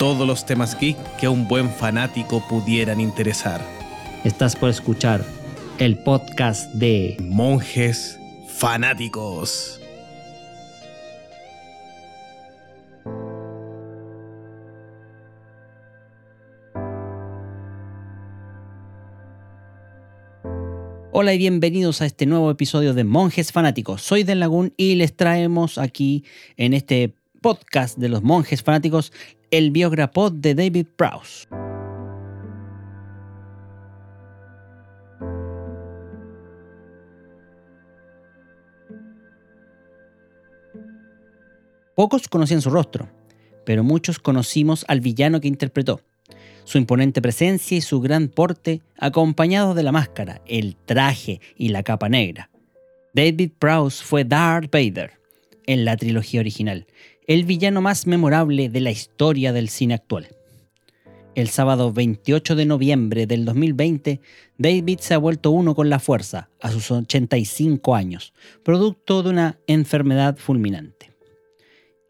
Todos los temas geek que a un buen fanático pudieran interesar. Estás por escuchar el podcast de Monjes fanáticos. Hola y bienvenidos a este nuevo episodio de Monjes Fanáticos. Soy Del Lagún y les traemos aquí en este podcast de los Monjes Fanáticos el biograpod de David Prowse. Pocos conocían su rostro, pero muchos conocimos al villano que interpretó. Su imponente presencia y su gran porte, acompañados de la máscara, el traje y la capa negra. David Prowse fue Darth Vader en la trilogía original, el villano más memorable de la historia del cine actual. El sábado 28 de noviembre del 2020, David se ha vuelto uno con la fuerza a sus 85 años, producto de una enfermedad fulminante.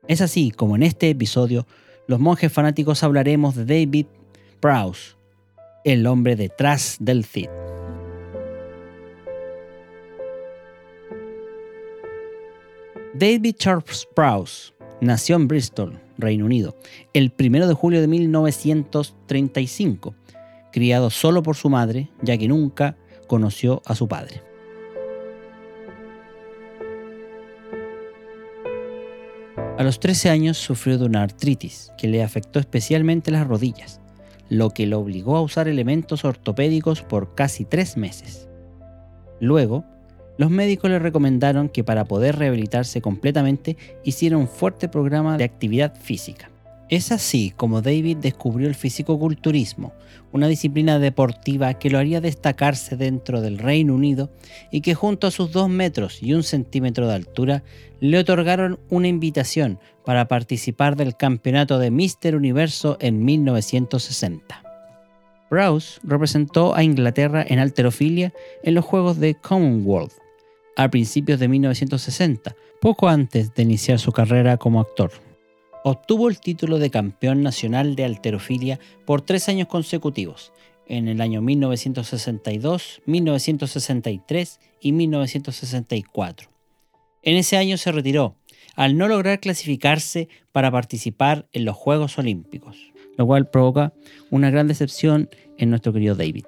Es así como en este episodio, los monjes fanáticos hablaremos de David Prowse, el hombre detrás del Cid. David Charles Prowse nació en Bristol, Reino Unido, el 1 de julio de 1935, criado solo por su madre, ya que nunca conoció a su padre. A los 13 años sufrió de una artritis que le afectó especialmente las rodillas, lo que lo obligó a usar elementos ortopédicos por casi tres meses. Luego, los médicos le recomendaron que para poder rehabilitarse completamente hiciera un fuerte programa de actividad física. Es así como David descubrió el fisicoculturismo, una disciplina deportiva que lo haría destacarse dentro del Reino Unido y que junto a sus 2 metros y un centímetro de altura le otorgaron una invitación para participar del campeonato de Mister Universo en 1960. Browse representó a Inglaterra en alterofilia en los Juegos de Commonwealth a principios de 1960, poco antes de iniciar su carrera como actor. Obtuvo el título de campeón nacional de alterofilia por tres años consecutivos, en el año 1962, 1963 y 1964. En ese año se retiró, al no lograr clasificarse para participar en los Juegos Olímpicos, lo cual provoca una gran decepción en nuestro querido David.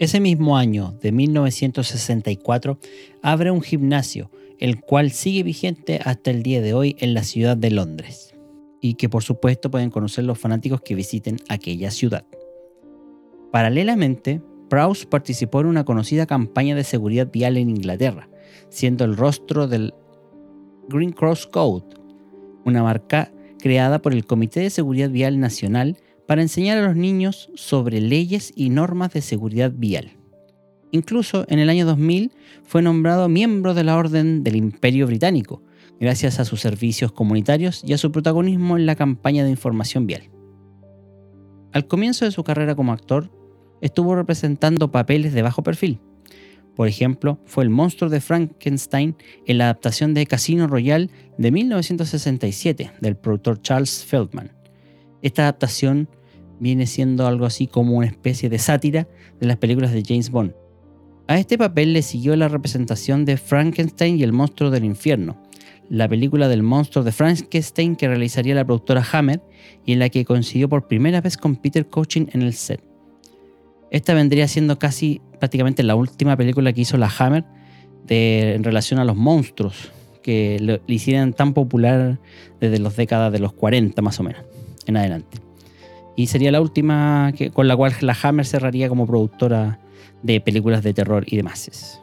Ese mismo año de 1964 abre un gimnasio, el cual sigue vigente hasta el día de hoy en la ciudad de Londres, y que por supuesto pueden conocer los fanáticos que visiten aquella ciudad. Paralelamente, Prowse participó en una conocida campaña de seguridad vial en Inglaterra, siendo el rostro del Green Cross Code, una marca creada por el Comité de Seguridad Vial Nacional para enseñar a los niños sobre leyes y normas de seguridad vial. Incluso en el año 2000 fue nombrado miembro de la Orden del Imperio Británico, gracias a sus servicios comunitarios y a su protagonismo en la campaña de información vial. Al comienzo de su carrera como actor, estuvo representando papeles de bajo perfil. Por ejemplo, fue el monstruo de Frankenstein en la adaptación de Casino Royale de 1967 del productor Charles Feldman. Esta adaptación viene siendo algo así como una especie de sátira de las películas de James Bond. A este papel le siguió la representación de Frankenstein y el monstruo del infierno, la película del monstruo de Frankenstein que realizaría la productora Hammer y en la que coincidió por primera vez con Peter Cushing en el set. Esta vendría siendo casi prácticamente la última película que hizo la Hammer en relación a los monstruos que le, le hicieran tan popular desde las décadas de los 40 más o menos en adelante. Y sería la última que, con la cual la Hammer cerraría como productora de películas de terror y demás.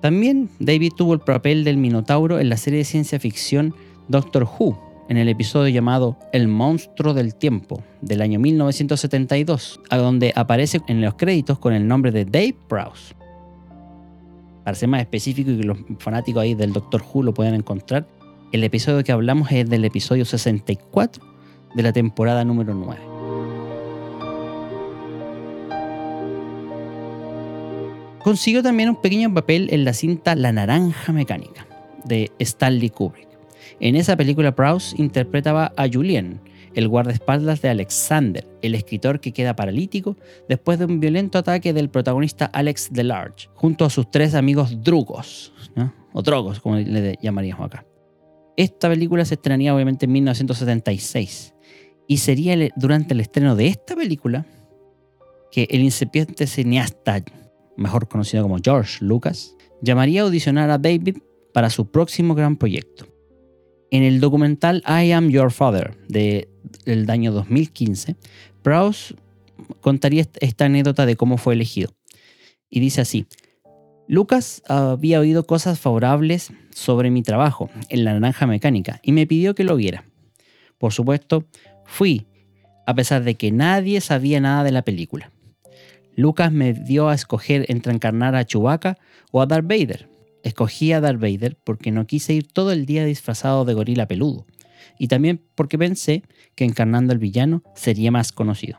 También David tuvo el papel del Minotauro en la serie de ciencia ficción Doctor Who, en el episodio llamado El monstruo del tiempo del año 1972, a donde aparece en los créditos con el nombre de Dave Prowse. Para ser más específico y que los fanáticos ahí del Doctor Who lo puedan encontrar, el episodio que hablamos es del episodio 64 de la temporada número 9. Consiguió también un pequeño papel en la cinta La Naranja Mecánica de Stanley Kubrick. En esa película Prowse interpretaba a Julien, el guardaespaldas de Alexander, el escritor que queda paralítico después de un violento ataque del protagonista Alex DeLarge, junto a sus tres amigos drugos, o drogos, como le llamaríamos acá. Esta película se estrenaría obviamente en 1976 y sería durante el estreno de esta película que el incipiente cineasta, mejor conocido como George Lucas, llamaría a audicionar a David para su próximo gran proyecto. En el documental I Am Your Father de, del año 2015, Prowse contaría esta anécdota de cómo fue elegido. Y dice así, Lucas había oído cosas favorables sobre mi trabajo en la naranja mecánica y me pidió que lo viera. Por supuesto, fui, a pesar de que nadie sabía nada de la película. Lucas me dio a escoger entre encarnar a Chewbacca o a Darth Vader. Escogí a Darth Vader porque no quise ir todo el día disfrazado de gorila peludo, y también porque pensé que encarnando al villano sería más conocido.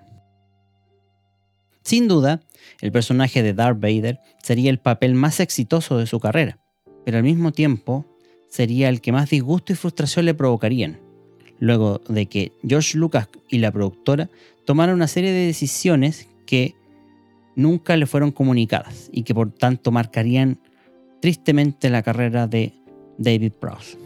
Sin duda, el personaje de Darth Vader sería el papel más exitoso de su carrera, pero al mismo tiempo sería el que más disgusto y frustración le provocarían, luego de que George Lucas y la productora tomaron una serie de decisiones que nunca le fueron comunicadas y que por tanto marcarían tristemente la carrera de David Prowse.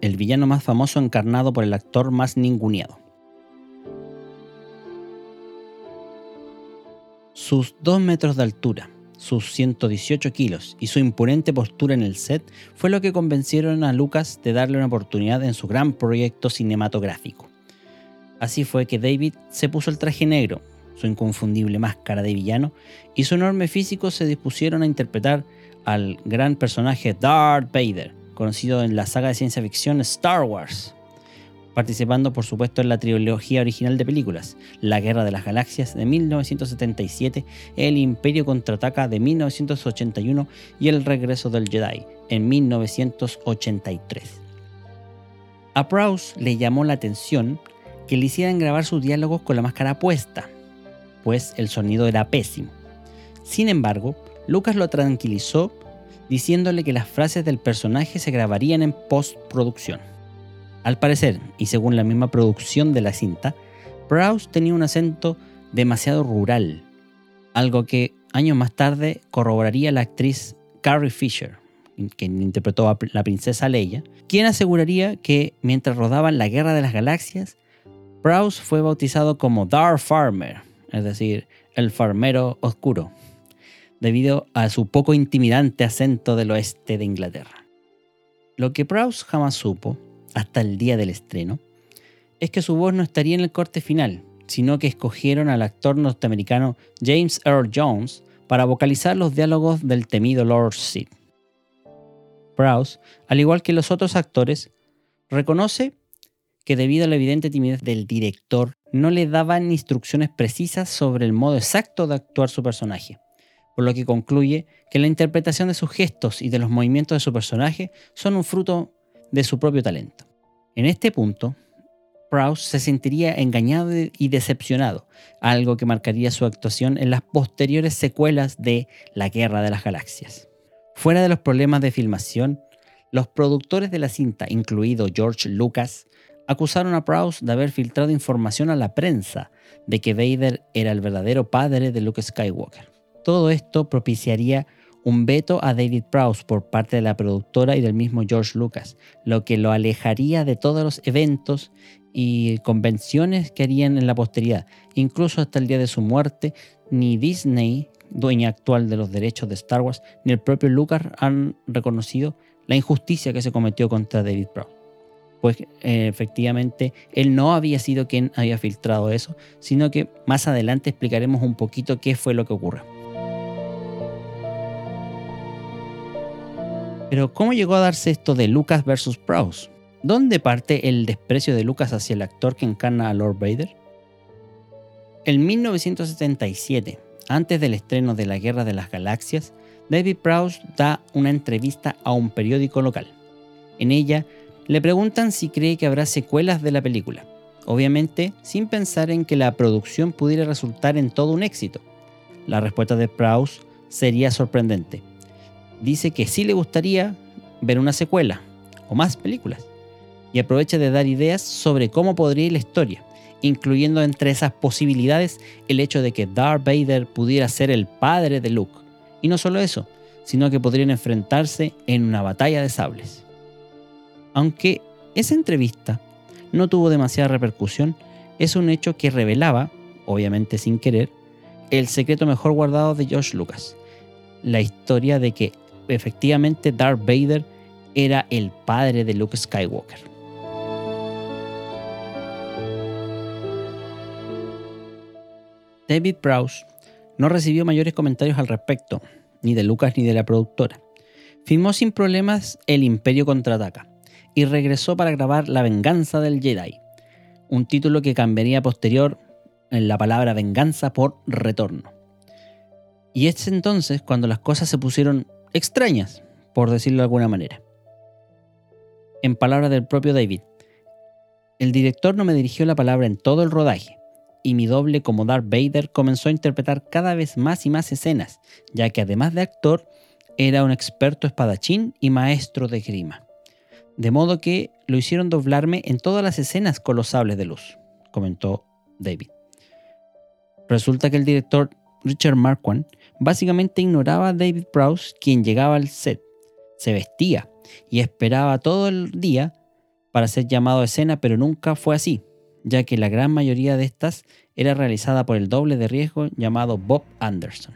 El villano más famoso encarnado por el actor más ninguneado. Sus dos metros de altura, sus 118 kilos y su imponente postura en el set fue lo que convencieron a Lucas de darle una oportunidad en su gran proyecto cinematográfico. Así fue que David se puso el traje negro, su inconfundible máscara de villano y su enorme físico se dispusieron a interpretar al gran personaje Darth Vader, conocido en la saga de ciencia ficción Star Wars participando por supuesto en la trilogía original de películas, La Guerra de las Galaxias de 1977, El Imperio contraataca de 1981 y El Regreso del Jedi en 1983. A Prowse le llamó la atención que le hicieran grabar sus diálogos con la máscara puesta, pues el sonido era pésimo. Sin embargo, Lucas lo tranquilizó diciéndole que las frases del personaje se grabarían en postproducción. Al parecer, y según la misma producción de la cinta, Prowse tenía un acento demasiado rural, algo que años más tarde corroboraría la actriz Carrie Fisher, quien interpretó a la princesa Leia, quien aseguraría que mientras rodaban la Guerra de las Galaxias, Prowse fue bautizado como Dark Farmer, es decir, el farmero oscuro, debido a su poco intimidante acento del oeste de Inglaterra. Lo que Prowse jamás supo hasta el día del estreno, es que su voz no estaría en el corte final, sino que escogieron al actor norteamericano James Earl Jones para vocalizar los diálogos del temido Lord Sid. Prowse, al igual que los otros actores, reconoce que debido a la evidente timidez del director, no le daban instrucciones precisas sobre el modo exacto de actuar su personaje, por lo que concluye que la interpretación de sus gestos y de los movimientos de su personaje son un fruto de su propio talento. En este punto, Prowse se sentiría engañado y decepcionado, algo que marcaría su actuación en las posteriores secuelas de La Guerra de las Galaxias. Fuera de los problemas de filmación, los productores de la cinta, incluido George Lucas, acusaron a Prowse de haber filtrado información a la prensa de que Vader era el verdadero padre de Luke Skywalker. Todo esto propiciaría un veto a David Prowse por parte de la productora y del mismo George Lucas, lo que lo alejaría de todos los eventos y convenciones que harían en la posteridad. Incluso hasta el día de su muerte, ni Disney, dueña actual de los derechos de Star Wars, ni el propio Lucas han reconocido la injusticia que se cometió contra David Prowse. pues eh, efectivamente él no había sido quien había filtrado eso, sino que más adelante explicaremos un poquito qué fue lo que ocurrió. Pero ¿cómo llegó a darse esto de Lucas versus Prowse? ¿Dónde parte el desprecio de Lucas hacia el actor que encarna a Lord Vader? En 1977, antes del estreno de La Guerra de las Galaxias, David Prowse da una entrevista a un periódico local. En ella le preguntan si cree que habrá secuelas de la película, obviamente sin pensar en que la producción pudiera resultar en todo un éxito. La respuesta de Prowse sería sorprendente. Dice que sí le gustaría ver una secuela o más películas y aprovecha de dar ideas sobre cómo podría ir la historia, incluyendo entre esas posibilidades el hecho de que Darth Vader pudiera ser el padre de Luke. Y no solo eso, sino que podrían enfrentarse en una batalla de sables. Aunque esa entrevista no tuvo demasiada repercusión, es un hecho que revelaba, obviamente sin querer, el secreto mejor guardado de George Lucas, la historia de que efectivamente Darth Vader era el padre de Luke Skywalker. David Prowse no recibió mayores comentarios al respecto, ni de Lucas ni de la productora. Filmó sin problemas El Imperio contraataca, y regresó para grabar La venganza del Jedi, un título que cambiaría posterior en la palabra venganza por retorno. Y es entonces cuando las cosas se pusieron extrañas, por decirlo de alguna manera. En palabras del propio David, el director no me dirigió la palabra en todo el rodaje, y mi doble como Darth Vader comenzó a interpretar cada vez más y más escenas, ya que además de actor, era un experto espadachín y maestro de grima de modo que lo hicieron doblarme en todas las escenas con los sables de luz, comentó David. Resulta que el director Richard Marquand básicamente ignoraba a David Prowse, quien llegaba al set, se vestía y esperaba todo el día para ser llamado a escena, pero nunca fue así, ya que la gran mayoría de estas era realizada por el doble de riesgo llamado Bob Anderson.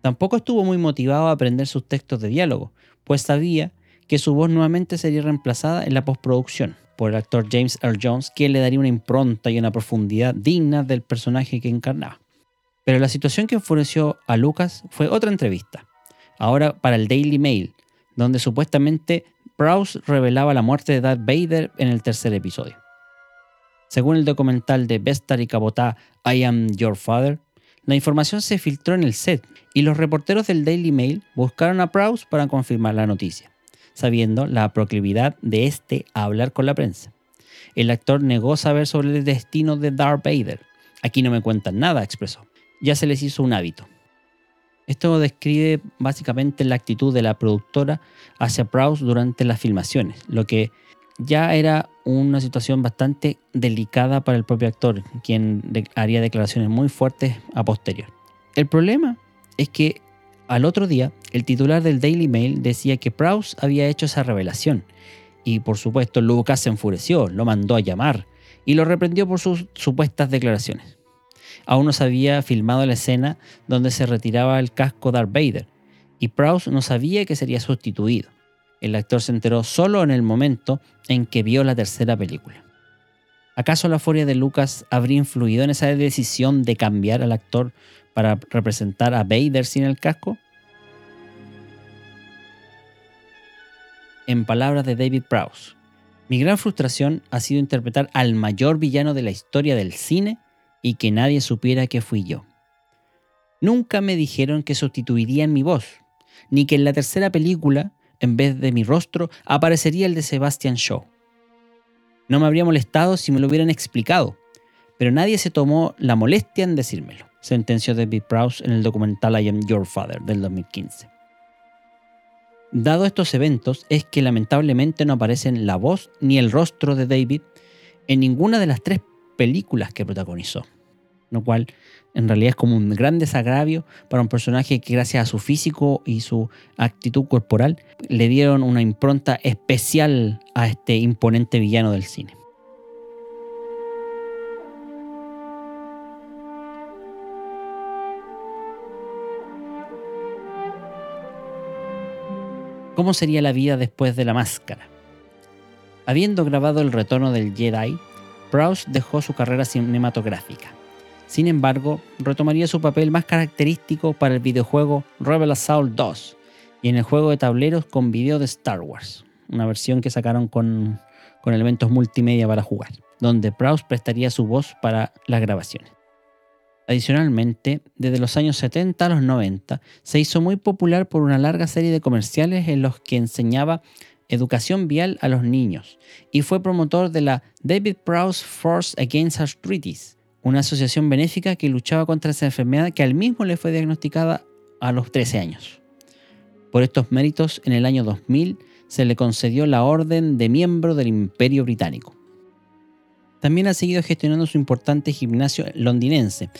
Tampoco estuvo muy motivado a aprender sus textos de diálogo, pues sabía que su voz nuevamente sería reemplazada en la postproducción por el actor James Earl Jones, quien le daría una impronta y una profundidad digna del personaje que encarnaba. Pero la situación que enfureció a Lucas fue otra entrevista, ahora para el Daily Mail, donde supuestamente Prowse revelaba la muerte de Darth Vader en el tercer episodio. Según el documental de Bestar y Cabotá I Am Your Father, la información se filtró en el set y los reporteros del Daily Mail buscaron a Prowse para confirmar la noticia sabiendo la proclividad de este a hablar con la prensa. El actor negó saber sobre el destino de Darth Vader. Aquí no me cuentan nada, expresó. Ya se les hizo un hábito. Esto describe básicamente la actitud de la productora hacia Prowse durante las filmaciones, lo que ya era una situación bastante delicada para el propio actor, quien haría declaraciones muy fuertes a posterior. El problema es que al otro día, el titular del Daily Mail decía que Prowse había hecho esa revelación. Y por supuesto, Lucas se enfureció, lo mandó a llamar y lo reprendió por sus supuestas declaraciones. Aún no se había filmado la escena donde se retiraba el casco Darth Vader, y Prowse no sabía que sería sustituido. El actor se enteró solo en el momento en que vio la tercera película. ¿Acaso la furia de Lucas habría influido en esa decisión de cambiar al actor para representar a Vader sin el casco? En palabras de David Prowse, mi gran frustración ha sido interpretar al mayor villano de la historia del cine y que nadie supiera que fui yo. Nunca me dijeron que sustituirían mi voz, ni que en la tercera película, en vez de mi rostro, aparecería el de Sebastian Shaw. No me habría molestado si me lo hubieran explicado, pero nadie se tomó la molestia en decírmelo, sentenció David Prowse en el documental I Am Your Father del 2015. Dado estos eventos, es que lamentablemente no aparecen la voz ni el rostro de David en ninguna de las tres películas que protagonizó, lo cual en realidad es como un gran desagravio para un personaje que gracias a su físico y su actitud corporal le dieron una impronta especial a este imponente villano del cine. ¿Cómo sería la vida después de la máscara? Habiendo grabado El Retorno del Jedi, Prowse dejó su carrera cinematográfica. Sin embargo, retomaría su papel más característico para el videojuego Rebel Assault 2 y en el juego de tableros con video de Star Wars, una versión que sacaron con, con elementos multimedia para jugar, donde Prowse prestaría su voz para las grabaciones. Adicionalmente, desde los años 70 a los 90, se hizo muy popular por una larga serie de comerciales en los que enseñaba educación vial a los niños y fue promotor de la David Prowse Force Against Arthritis, una asociación benéfica que luchaba contra esa enfermedad que al mismo le fue diagnosticada a los 13 años. Por estos méritos, en el año 2000 se le concedió la Orden de Miembro del Imperio Británico. También ha seguido gestionando su importante gimnasio londinense.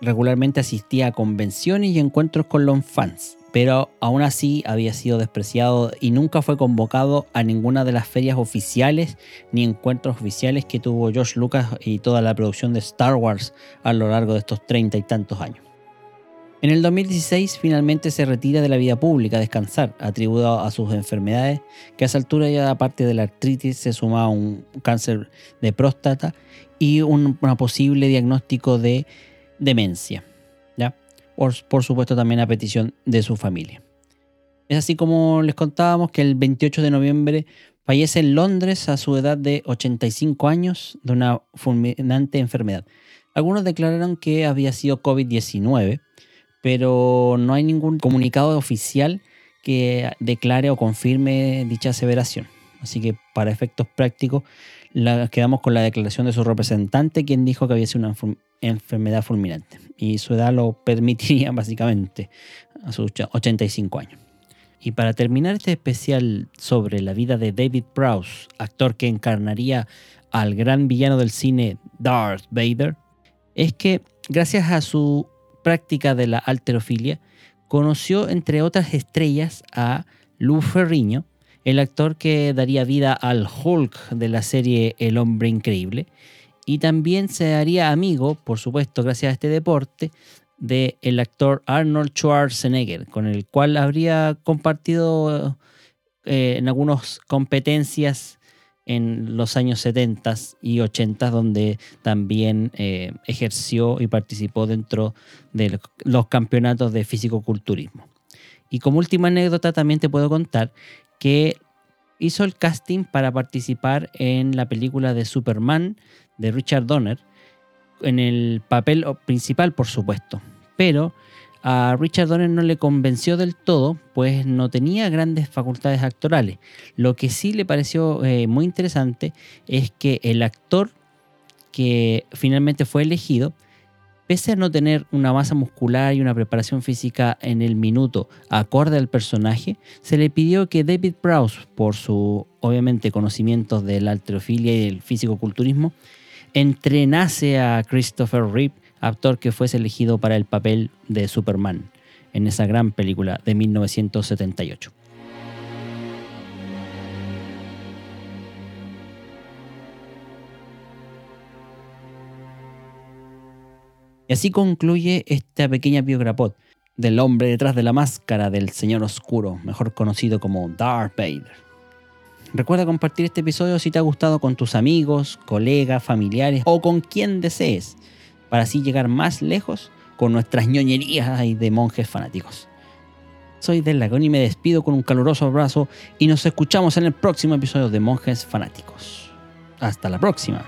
Regularmente asistía a convenciones y encuentros con los fans, pero aún así había sido despreciado y nunca fue convocado a ninguna de las ferias oficiales ni encuentros oficiales que tuvo George Lucas y toda la producción de Star Wars a lo largo de estos treinta y tantos años. En el 2016 finalmente se retira de la vida pública a descansar, atribuido a sus enfermedades, que a esa altura ya aparte de la artritis se sumaba un cáncer de próstata y un posible diagnóstico de demencia por, supuesto también a petición de su familia. Es así como les contábamos que el 28 de noviembre fallece en Londres a su edad de 85 años de una fulminante enfermedad. Algunos declararon que había sido COVID-19, pero no hay ningún comunicado oficial que declare o confirme dicha aseveración. Así que para efectos prácticos quedamos con la declaración de su representante, quien dijo que había sido una enfermedad fulminante. Y su edad lo permitiría básicamente a sus 85 años. Y para terminar este especial sobre la vida de David Prowse, actor que encarnaría al gran villano del cine Darth Vader, es que gracias a su práctica de la alterofilia, conoció entre otras estrellas a Lou Ferriño, el actor que daría vida al Hulk de la serie El hombre increíble, y también se haría amigo, por supuesto, gracias a este deporte, del el actor Arnold Schwarzenegger, con el cual habría compartido eh, en algunas competencias en los años 70 y 80, donde también eh, ejerció y participó dentro de los campeonatos de físico-culturismo. Y como última anécdota también te puedo contar que hizo el casting para participar en la película de Superman de Richard Donner, en el papel principal, por supuesto. Pero a Richard Donner no le convenció del todo, pues no tenía grandes facultades actorales. Lo que sí le pareció eh, muy interesante es que el actor que finalmente fue elegido, pese a no tener una masa muscular y una preparación física en el minuto acorde al personaje, se le pidió que David Prowse, por su obviamente conocimientos de la alterofilia y del físico-culturismo, entrenase a Christopher Reeve, actor que fuese elegido para el papel de Superman en esa gran película de 1978. Y así concluye esta pequeña biograpot del hombre detrás de la máscara del Señor Oscuro, mejor conocido como Darth Vader. Recuerda compartir este episodio si te ha gustado con tus amigos, colegas, familiares o con quien desees, para así llegar más lejos con nuestras ñoñerías de monjes fanáticos. Soy Del Lagón y me despido con un caluroso abrazo y nos escuchamos en el próximo episodio de Monjes Fanáticos. Hasta la próxima.